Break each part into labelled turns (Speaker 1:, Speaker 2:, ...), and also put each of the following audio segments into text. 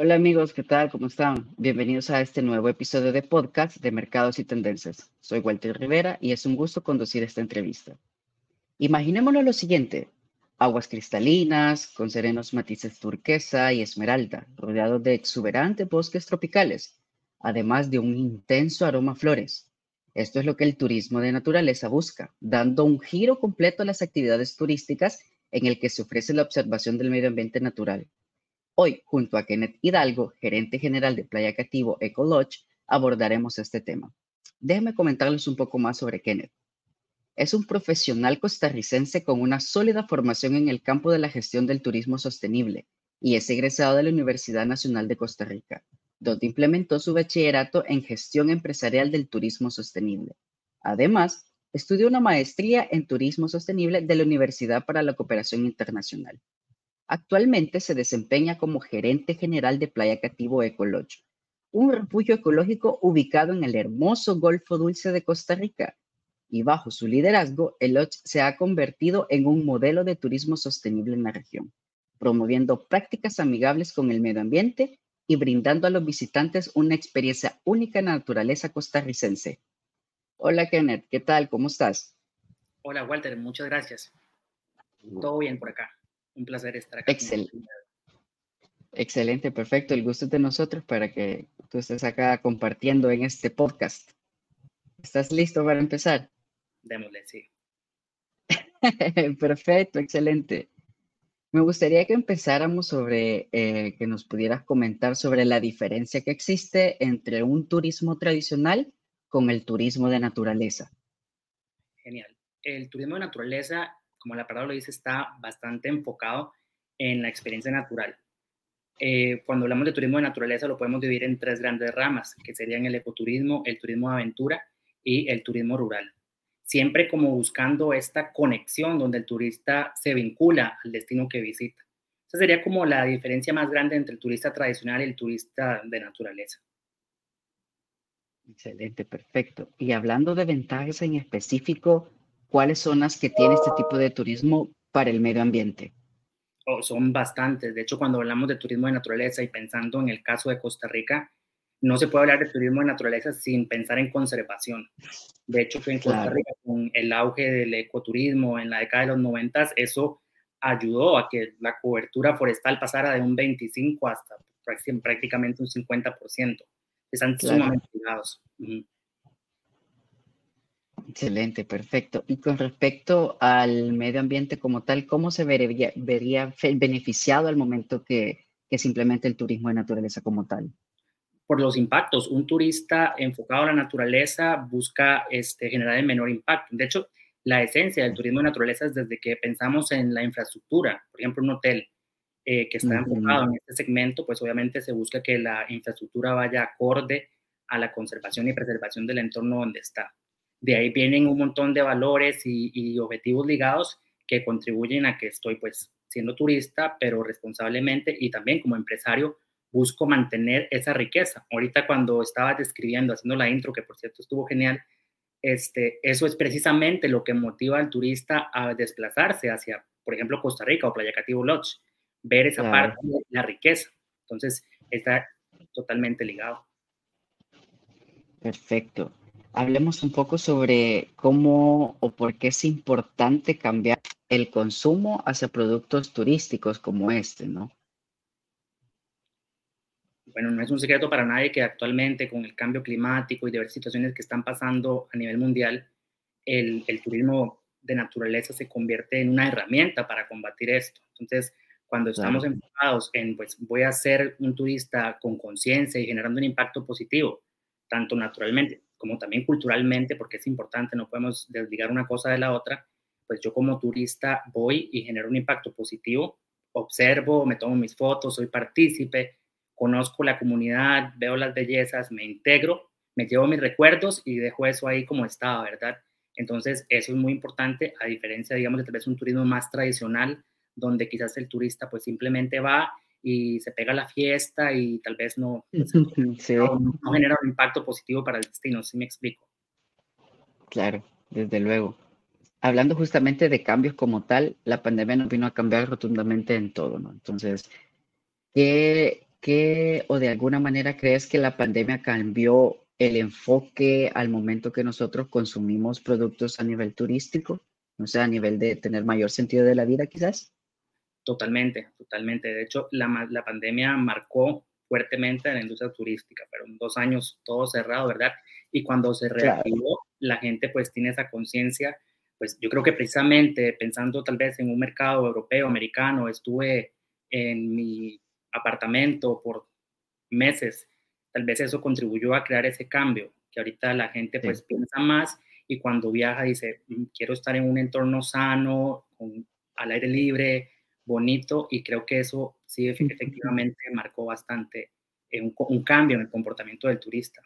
Speaker 1: Hola amigos, ¿qué tal? ¿Cómo están? Bienvenidos a este nuevo episodio de podcast de Mercados y Tendencias. Soy Walter Rivera y es un gusto conducir esta entrevista. Imaginémonos lo siguiente, aguas cristalinas, con serenos matices turquesa y esmeralda, rodeados de exuberantes bosques tropicales, además de un intenso aroma a flores. Esto es lo que el turismo de naturaleza busca, dando un giro completo a las actividades turísticas en el que se ofrece la observación del medio ambiente natural Hoy, junto a Kenneth Hidalgo, gerente general de Playa Cativo Eco Lodge, abordaremos este tema. Déjenme comentarles un poco más sobre Kenneth. Es un profesional costarricense con una sólida formación en el campo de la gestión del turismo sostenible y es egresado de la Universidad Nacional de Costa Rica, donde implementó su bachillerato en gestión empresarial del turismo sostenible. Además, estudió una maestría en turismo sostenible de la Universidad para la Cooperación Internacional. Actualmente se desempeña como gerente general de Playa Cativo Eco Lodge, un refugio ecológico ubicado en el hermoso Golfo Dulce de Costa Rica. Y bajo su liderazgo, el Lodge se ha convertido en un modelo de turismo sostenible en la región, promoviendo prácticas amigables con el medio ambiente y brindando a los visitantes una experiencia única en la naturaleza costarricense. Hola Kenneth, ¿qué tal? ¿Cómo estás?
Speaker 2: Hola Walter, muchas gracias. Todo bien por acá. Un placer estar acá.
Speaker 1: Excelente. Excelente, perfecto. El gusto es de nosotros para que tú estés acá compartiendo en este podcast. ¿Estás listo para empezar?
Speaker 2: Démosle, sí.
Speaker 1: perfecto, excelente. Me gustaría que empezáramos sobre, eh, que nos pudieras comentar sobre la diferencia que existe entre un turismo tradicional con el turismo de naturaleza.
Speaker 2: Genial. El turismo de naturaleza como la palabra lo dice, está bastante enfocado en la experiencia natural. Eh, cuando hablamos de turismo de naturaleza lo podemos dividir en tres grandes ramas, que serían el ecoturismo, el turismo de aventura y el turismo rural. Siempre como buscando esta conexión donde el turista se vincula al destino que visita. Esa sería como la diferencia más grande entre el turista tradicional y el turista de naturaleza.
Speaker 1: Excelente, perfecto. Y hablando de ventajas en específico, ¿cuáles son las que tiene este tipo de turismo para el medio ambiente?
Speaker 2: Oh, son bastantes. De hecho, cuando hablamos de turismo de naturaleza y pensando en el caso de Costa Rica, no se puede hablar de turismo de naturaleza sin pensar en conservación. De hecho, en Costa Rica, con el auge del ecoturismo en la década de los 90, eso ayudó a que la cobertura forestal pasara de un 25 hasta prácticamente un 50%. Están sumamente ligados.
Speaker 1: Excelente, perfecto. Y con respecto al medio ambiente como tal, ¿cómo se vería, vería beneficiado al momento que, que se implemente el turismo de naturaleza como tal?
Speaker 2: Por los impactos. Un turista enfocado a la naturaleza busca este, generar el menor impacto. De hecho, la esencia del turismo de naturaleza es desde que pensamos en la infraestructura. Por ejemplo, un hotel eh, que está enfocado en este segmento, pues obviamente se busca que la infraestructura vaya acorde a la conservación y preservación del entorno donde está. De ahí vienen un montón de valores y, objetivos ligados que contribuyen a que estoy pues siendo turista, pero responsablemente y también como empresario busco mantener esa riqueza. Ahorita cuando estaba describiendo, haciendo la intro, que por cierto estuvo genial, este, eso es precisamente lo que motiva al turista a desplazarse hacia, por ejemplo, Costa Rica o Playa Cativo Lodge, ver esa parte de la riqueza. Entonces, está totalmente ligado.
Speaker 1: Perfecto hablemos un poco sobre cómo o por qué es importante cambiar el consumo hacia productos turísticos como este, ¿no?
Speaker 2: Bueno, no es un secreto para nadie que actualmente con el cambio climático y diversas situaciones que están pasando a nivel mundial, el, turismo de naturaleza se convierte en una herramienta para combatir esto. Entonces, cuando estamos enfocados en, pues, voy a ser un turista con conciencia y generando un impacto positivo, tanto naturalmente como también culturalmente, porque es importante, no podemos desligar una cosa de la otra, pues yo como turista voy y genero un impacto positivo, observo, me tomo mis fotos, soy partícipe, conozco la comunidad, veo las bellezas, me integro, me llevo mis recuerdos y dejo eso ahí como estaba, ¿verdad? Entonces, eso es muy importante, a diferencia, digamos, de tal vez un turismo más tradicional, donde quizás el turista pues simplemente va y se pega la fiesta y tal vez no, no, genera un impacto positivo para el destino, si me explico.
Speaker 1: Claro, desde luego. Hablando justamente de cambios como tal, la pandemia nos vino a cambiar rotundamente en todo, ¿no? Entonces, ¿qué qué o de alguna manera crees que la pandemia cambió el enfoque al momento que nosotros consumimos productos a nivel turístico? O sea, a nivel de tener mayor sentido de la vida quizás.
Speaker 2: Totalmente, totalmente. De hecho, la, la pandemia marcó fuertemente a la industria turística. Fueron dos años todo cerrado, ¿verdad? Y cuando se reactivó, la gente pues tiene esa conciencia. Pues yo creo que precisamente pensando tal vez en un mercado europeo, americano, estuve en mi apartamento por meses. Tal vez eso contribuyó a crear ese cambio, que ahorita la gente pues piensa más y cuando viaja dice, mm, quiero estar en un entorno sano, con, al aire libre, bonito, y creo que eso sí efectivamente marcó bastante eh, un, un cambio en el comportamiento del turista.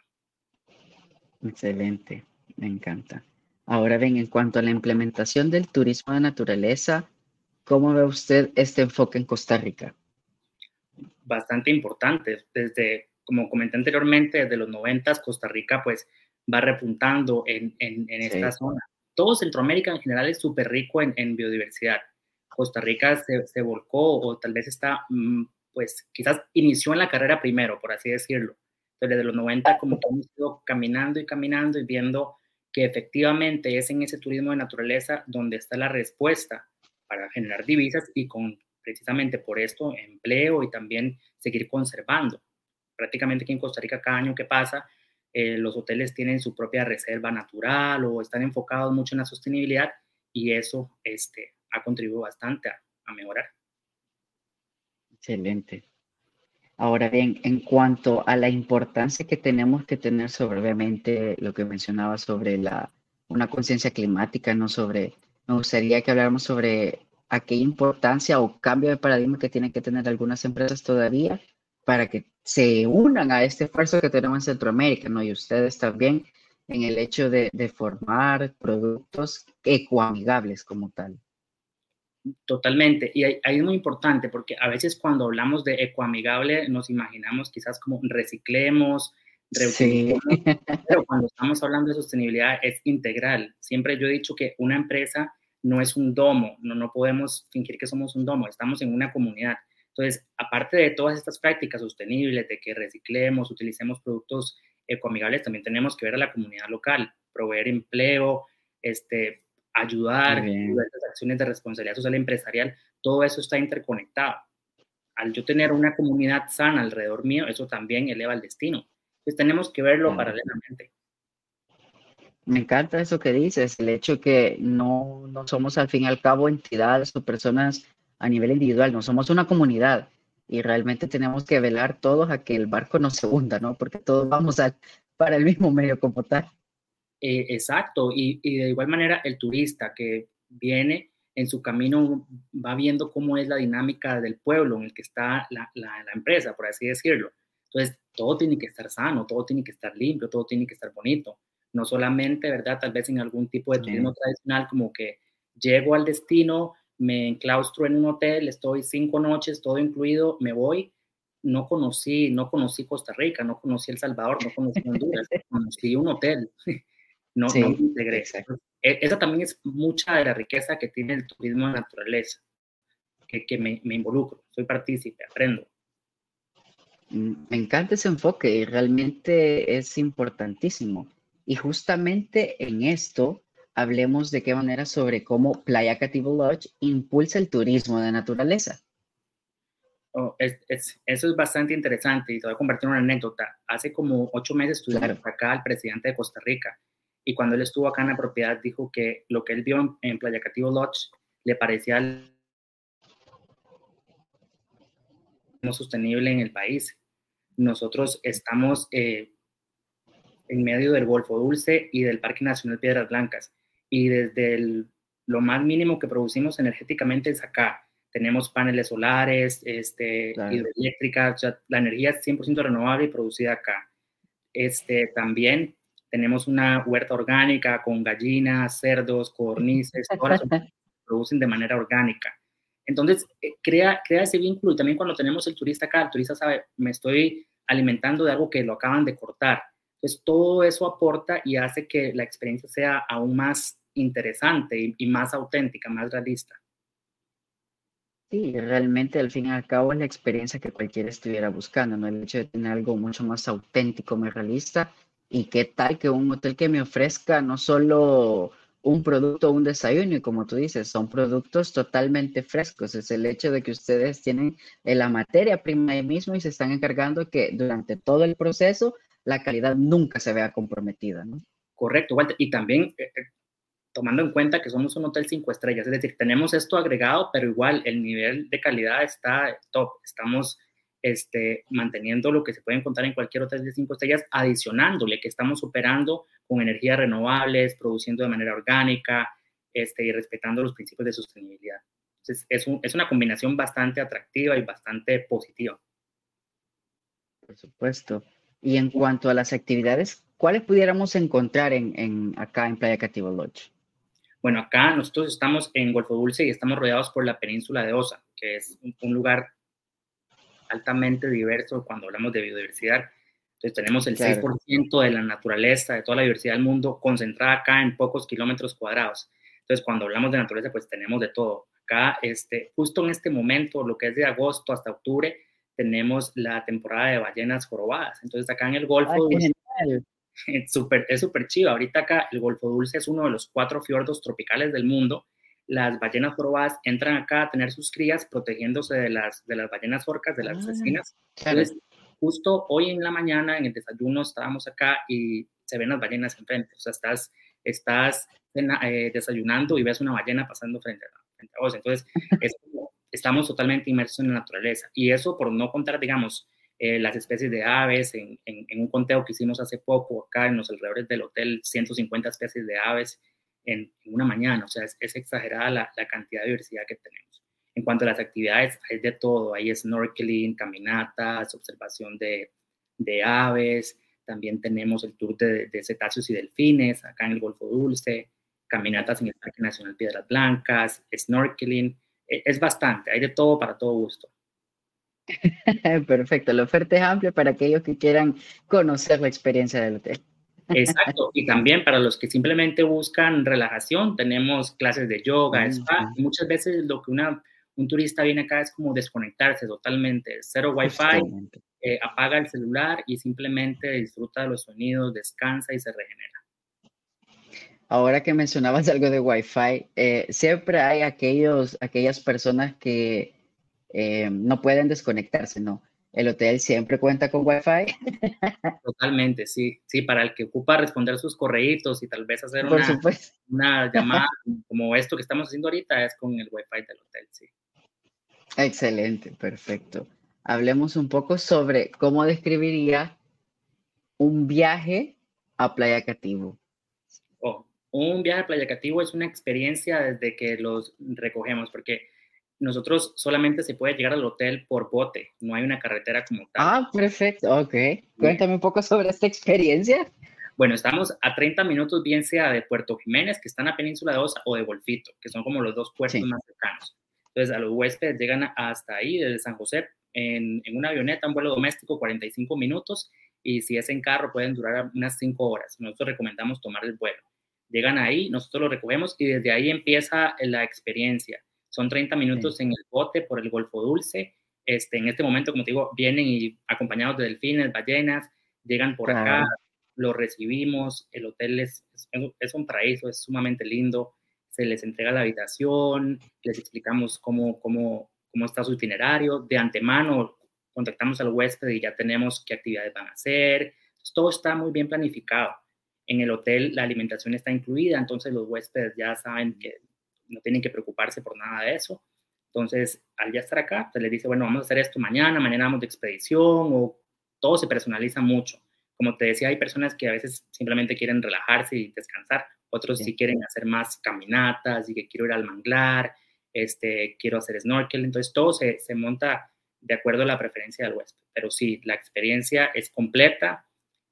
Speaker 1: Excelente, me encanta. Ahora bien, en cuanto a la implementación del turismo de naturaleza, ¿cómo ve usted este enfoque en Costa Rica?
Speaker 2: bastante importantes. Desde, como comenté anteriormente, desde los 90 Costa Rica pues va repuntando en, en, esta zona. Todo Centroamérica en general es súper rico en, en, biodiversidad. Costa Rica se, se, volcó o tal vez está, mm, pues quizás inició en la carrera primero, por así decirlo. Pero desde los 90 como que hemos ido caminando y caminando y viendo que efectivamente es en ese turismo de naturaleza donde está la respuesta para generar divisas y con precisamente por esto empleo y también seguir conservando. Prácticamente aquí en Costa Rica cada año que pasa, eh, los hoteles tienen su propia reserva natural o están enfocados mucho en la sostenibilidad y eso este, ha contribuido bastante a, a mejorar.
Speaker 1: Excelente. Ahora bien, en cuanto a la importancia que tenemos que tener sobre, obviamente, lo que mencionaba sobre la, una conciencia climática, no sobre, me gustaría que habláramos sobre a qué importancia o cambio de paradigma que tienen que tener algunas empresas todavía para que se unan a este esfuerzo que tenemos en Centroamérica, ¿no? Y ustedes también en el hecho de, de formar productos ecoamigables como tal.
Speaker 2: Totalmente. Y ahí, es muy importante porque a veces cuando hablamos de ecoamigable nos imaginamos quizás como reciclemos, reutilizemos, pero cuando estamos hablando de sostenibilidad es integral. Siempre yo he dicho que una empresa no es un domo, no, no podemos fingir que somos un domo, estamos en una comunidad. Entonces, aparte de todas estas prácticas sostenibles, de que reciclemos, utilicemos productos ecoamigables, también tenemos que ver a la comunidad local, proveer empleo, este, ayudar, diversas acciones de responsabilidad social empresarial, todo eso está interconectado. Al yo tener una comunidad sana alrededor mío, eso también eleva el destino. Entonces tenemos que verlo paralelamente.
Speaker 1: Me encanta eso que dices, el hecho que no, no somos al fin y al cabo entidades o personas a nivel individual, no somos una comunidad y realmente tenemos que velar todos a que el barco no se hunda, ¿no? Porque todos vamos a, para el mismo medio como tal.
Speaker 2: Eh, exacto, y, y, de igual manera el turista que viene en su camino va viendo cómo es la dinámica del pueblo en el que está la, la, la empresa, por así decirlo. Entonces, todo tiene que estar sano, todo tiene que estar limpio, todo tiene que estar bonito no solamente, ¿verdad? Tal vez en algún tipo de turismo tradicional, como que llego al destino, me enclaustro en un hotel, estoy cinco noches, todo incluido, me voy. No conocí, no conocí Costa Rica, no conocí El Salvador, no conocí Honduras, conocí un hotel. No, no me integré. Esa también es mucha de la riqueza que tiene el turismo de naturaleza, que, que me, me involucro, soy partícipe, aprendo.
Speaker 1: Mm, me encanta ese enfoque y realmente es importantísimo. Y justamente en esto hablemos de qué manera sobre cómo Playa Cativo Lodge impulsa el turismo de naturaleza.
Speaker 2: Oh, es, eso es bastante interesante y te voy a compartir una anécdota. Hace como ocho meses estuvimos acá al presidente de Costa Rica y cuando él estuvo acá en la propiedad dijo que lo que él vio en, Playa Cativo Lodge le parecía no sostenible en el país. Nosotros estamos eh, en medio del Golfo Dulce y del Parque Nacional Piedras Blancas. Y desde lo más mínimo que producimos energéticamente es acá. Tenemos paneles solares, este, hidroeléctricas, la energía es 100% renovable y producida acá. Este, también tenemos una huerta orgánica con gallinas, cerdos, cornices, todas las producen de manera orgánica. Entonces, eh, crea, crea ese vínculo y también cuando tenemos el turista acá, el turista sabe, me estoy alimentando de algo que lo acaban de cortar entonces, todo eso aporta y hace que la experiencia sea aún más interesante y, más auténtica, más realista.
Speaker 1: Sí, realmente al fin y al cabo es la experiencia que cualquiera estuviera buscando, ¿no? El hecho de tener algo mucho más auténtico, más realista. Y qué tal que un hotel que me ofrezca no solo un producto un desayuno, y como tú dices, son productos totalmente frescos. Es el hecho de que ustedes tienen eh, la materia prima ahí mismo y se están encargando que durante todo el proceso la calidad nunca se vea comprometida.
Speaker 2: Correcto, Walter. Y también eh, eh, tomando en cuenta que somos un hotel cinco estrellas, es decir, tenemos esto agregado, pero igual el nivel de calidad está top. Estamos este, manteniendo lo que se puede encontrar en cualquier hotel de cinco estrellas, adicionándole que estamos operando con energías renovables, produciendo de manera orgánica este, y respetando los principios de sostenibilidad. Entonces, es, es una combinación bastante atractiva y bastante positiva.
Speaker 1: Por supuesto. Y en cuanto a las actividades, ¿cuáles pudiéramos encontrar en, en acá en Playa Cativo Lodge?
Speaker 2: Bueno, acá nosotros estamos en Golfo Dulce y estamos rodeados por la península de Osa, que es un, lugar altamente diverso cuando hablamos de biodiversidad. Entonces tenemos el 6% de la naturaleza, de toda la diversidad del mundo, concentrada acá en pocos kilómetros cuadrados. Entonces cuando hablamos de naturaleza, pues tenemos de todo. Acá, este, justo en este momento, lo que es de agosto hasta octubre, tenemos la temporada de ballenas jorobadas. Entonces acá en el Golfo es súper es super chido. Ahorita acá el Golfo Dulce es uno de los cuatro fiordos tropicales del mundo. Las ballenas jorobadas entran acá a tener sus crías protegiéndose de las, de las ballenas orcas, de las ah, asesinas. Entonces, justo hoy en la mañana en el desayuno estábamos acá y se ven las ballenas enfrente. O sea, estás, estás eh, desayunando y ves una ballena pasando frente a, frente a vos. Entonces, estamos totalmente inmersos en la naturaleza. Y eso por no contar, digamos, eh, las especies de aves, en, un conteo que hicimos hace poco acá en los alrededores del hotel, 150 especies de aves en, una mañana, o sea, es, exagerada la, cantidad de diversidad que tenemos. En cuanto a las actividades, hay de todo, hay snorkeling, caminatas, observación de, aves, también tenemos el tour de, de, cetáceos y delfines acá en el Golfo Dulce, caminatas en el Parque Nacional Piedras Blancas, snorkeling, e, es bastante, hay de todo para todo gusto.
Speaker 1: Perfecto, la oferta es amplia para aquellos que quieran conocer la experiencia del hotel.
Speaker 2: Exacto, y también para los que simplemente buscan relajación, tenemos clases de yoga, spa, muchas veces lo que una, un turista viene acá es como desconectarse totalmente, cero wifi, eh, apaga el celular y simplemente disfruta de los sonidos, descansa y se regenera.
Speaker 1: Ahora que mencionabas algo de wifi, eh, siempre hay aquellos, aquellas personas que eh, no pueden desconectarse, ¿no? El hotel siempre cuenta con Wi-Fi.
Speaker 2: Totalmente, sí. Sí, para el que ocupa responder sus correitos y tal vez hacer una, una, llamada como esto que estamos haciendo ahorita es con el Wi-Fi del hotel, sí.
Speaker 1: Excelente, perfecto. Hablemos un poco sobre cómo describiría un viaje a Playa Cativo.
Speaker 2: Oh, un viaje a Playa Cativo es una experiencia desde que los recogemos, porque nosotros solamente se puede llegar al hotel por bote, no hay una carretera como tal.
Speaker 1: Ah, perfecto, ok. Cuéntame un poco sobre esta experiencia.
Speaker 2: Bueno, estamos a 30 minutos, bien sea de Puerto Jiménez, que está en la península de Osa, o de Golfito, que son como los dos puertos más cercanos. Entonces, a los huéspedes llegan hasta ahí, desde San José, en, en, una avioneta, un vuelo doméstico, 45 minutos, y si es en carro, pueden durar unas 5 horas. Nosotros recomendamos tomar el vuelo. Llegan ahí, nosotros lo recogemos y desde ahí empieza la experiencia son 30 minutos en el bote por el Golfo Dulce. Este, en este momento, como te digo, vienen y acompañados de delfines, ballenas, llegan por acá, los recibimos, el hotel es, es, un paraíso, es sumamente lindo, se les entrega la habitación, les explicamos cómo, cómo, cómo está su itinerario, de antemano contactamos al huésped y ya tenemos qué actividades van a hacer, todo está muy bien planificado. En el hotel la alimentación está incluida, entonces los huéspedes ya saben que no tienen que preocuparse por nada de eso. Entonces, al ya estar acá, se les dice, bueno, vamos a hacer esto mañana, mañana vamos de expedición, o todo se personaliza mucho. Como te decía, hay personas que a veces simplemente quieren relajarse y descansar, otros sí, quieren hacer más caminatas y que quiero ir al manglar, este, quiero hacer snorkel, entonces todo se, se monta de acuerdo a la preferencia del huésped. Pero sí, la experiencia es completa.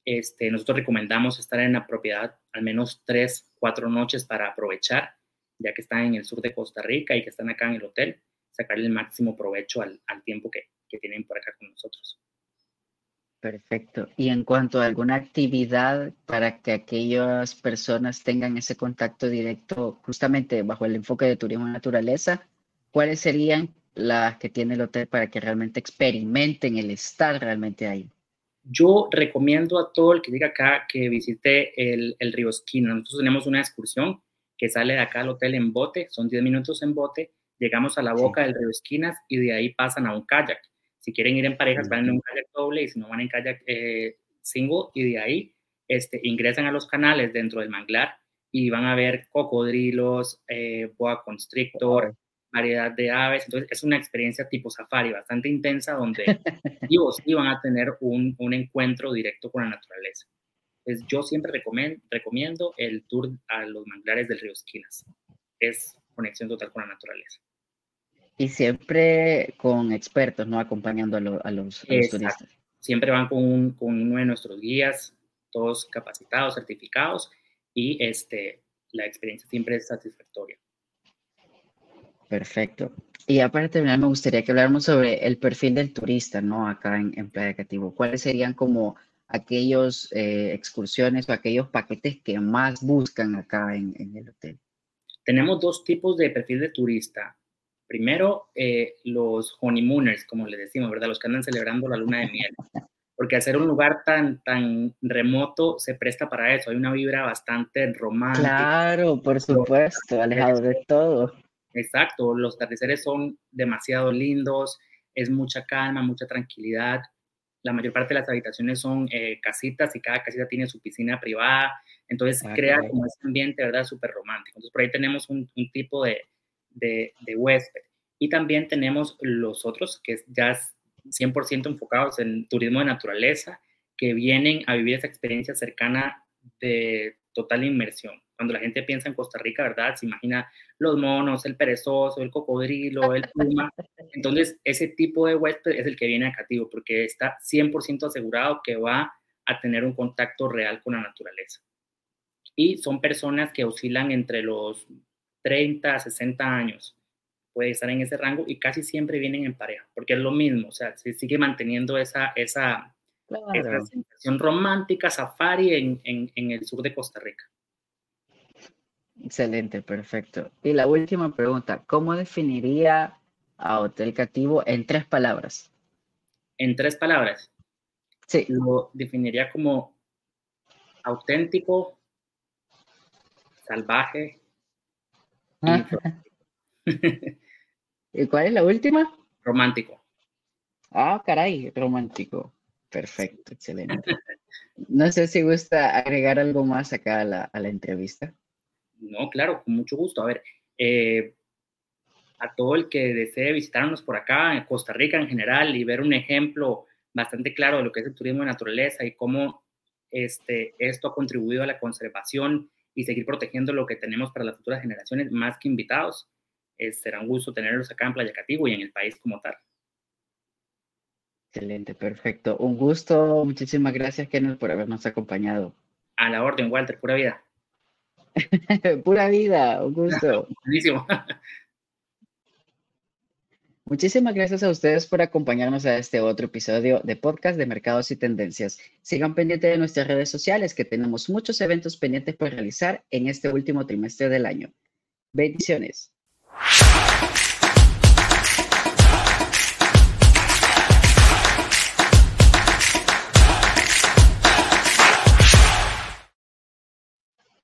Speaker 2: Este, nosotros recomendamos estar en la propiedad al menos tres, cuatro noches para aprovechar ya que están en el sur de Costa Rica y que están acá en el hotel, sacarle el máximo provecho al, tiempo que, tienen por acá con nosotros.
Speaker 1: Perfecto. Y en cuanto a alguna actividad para que aquellas personas tengan ese contacto directo justamente bajo el enfoque de turismo naturaleza, ¿cuáles serían las que tiene el hotel para que realmente experimenten el estar realmente ahí?
Speaker 2: Yo recomiendo a todo el que diga acá que visite el, el Río Esquina. Nosotros tenemos una excursión que sale de acá al hotel en bote, son 10 minutos en bote, llegamos a la boca del río Esquinas y de ahí pasan a un kayak. Si quieren ir en parejas, van en un kayak doble y si no van en kayak eh, single y de ahí este, ingresan a los canales dentro del manglar y van a ver cocodrilos, eh, boa constrictor, variedad de aves. Entonces es una experiencia tipo safari bastante intensa donde vivos sí van a tener un, un encuentro directo con la naturaleza. Pues yo siempre recomiendo, recomiendo el tour a los manglares del río Esquinas. Es conexión total con la naturaleza.
Speaker 1: Y siempre con expertos, ¿no? Acompañando a, los, turistas.
Speaker 2: Siempre van con, con, uno de nuestros guías, todos capacitados, certificados, y este, la experiencia siempre es satisfactoria.
Speaker 1: Perfecto. Y aparte de terminar, me gustaría que habláramos sobre el perfil del turista, ¿no? Acá en, en Playa Cativo. ¿Cuáles serían como aquellos eh, excursiones o aquellos paquetes que más buscan acá en, el hotel?
Speaker 2: Tenemos dos tipos de perfil de turista. Primero, eh, los honeymooners, como le decimos, ¿verdad? Los que andan celebrando la luna de miel. Porque hacer un lugar tan, tan remoto se presta para eso. Hay una vibra bastante romántica.
Speaker 1: Claro, por supuesto, alejado de todo.
Speaker 2: Exacto, los atardeceres son demasiado lindos, es mucha calma, mucha tranquilidad la mayor parte de las habitaciones son eh, casitas y cada casita tiene su piscina privada, entonces ah, crea como ese ambiente, ¿verdad? Súper romántico. Entonces por ahí tenemos un, tipo de, de, huésped. Y también tenemos los otros que ya 100% enfocados en turismo de naturaleza, que vienen a vivir esa experiencia cercana de total inmersión. Cuando la gente piensa en Costa Rica, ¿verdad? Se imagina los monos, el perezoso, el cocodrilo, el puma. Entonces, ese tipo de huésped es el que viene a Cativo, porque está 100% asegurado que va a tener un contacto real con la naturaleza. Y son personas que oscilan entre los 30 a 60 años. Puede estar en ese rango y casi siempre vienen en pareja, porque es lo mismo, o sea, se sigue manteniendo esa, esa, sensación romántica, safari en, en el sur de Costa Rica.
Speaker 1: Excelente, perfecto. Y la última pregunta, ¿cómo definiría a Hotel Cativo en tres palabras?
Speaker 2: En tres palabras.
Speaker 1: Sí.
Speaker 2: Lo definiría como auténtico, salvaje.
Speaker 1: Y, cuál es la última?
Speaker 2: Romántico.
Speaker 1: Ah, caray, romántico. Perfecto, excelente. No sé si gusta agregar algo más acá a la, a la entrevista.
Speaker 2: No, claro, con mucho gusto. A ver, eh, a todo el que desee visitarnos por acá, en Costa Rica en general, y ver un ejemplo bastante claro de lo que es el turismo de naturaleza y cómo este, esto ha contribuido a la conservación y seguir protegiendo lo que tenemos para las futuras generaciones, más que invitados. será un gusto tenerlos acá en Playa Cativo y en el país como tal.
Speaker 1: Excelente, perfecto. Un gusto. Muchísimas gracias, Kenneth, por habernos acompañado.
Speaker 2: A la orden, Walter, pura vida.
Speaker 1: Pura vida, un gusto.
Speaker 2: Buenísimo.
Speaker 1: Muchísimas gracias a ustedes por acompañarnos a este otro episodio de podcast de Mercados y Tendencias. Sigan pendientes de nuestras redes sociales que tenemos muchos eventos pendientes por realizar en este último trimestre del año. Bendiciones.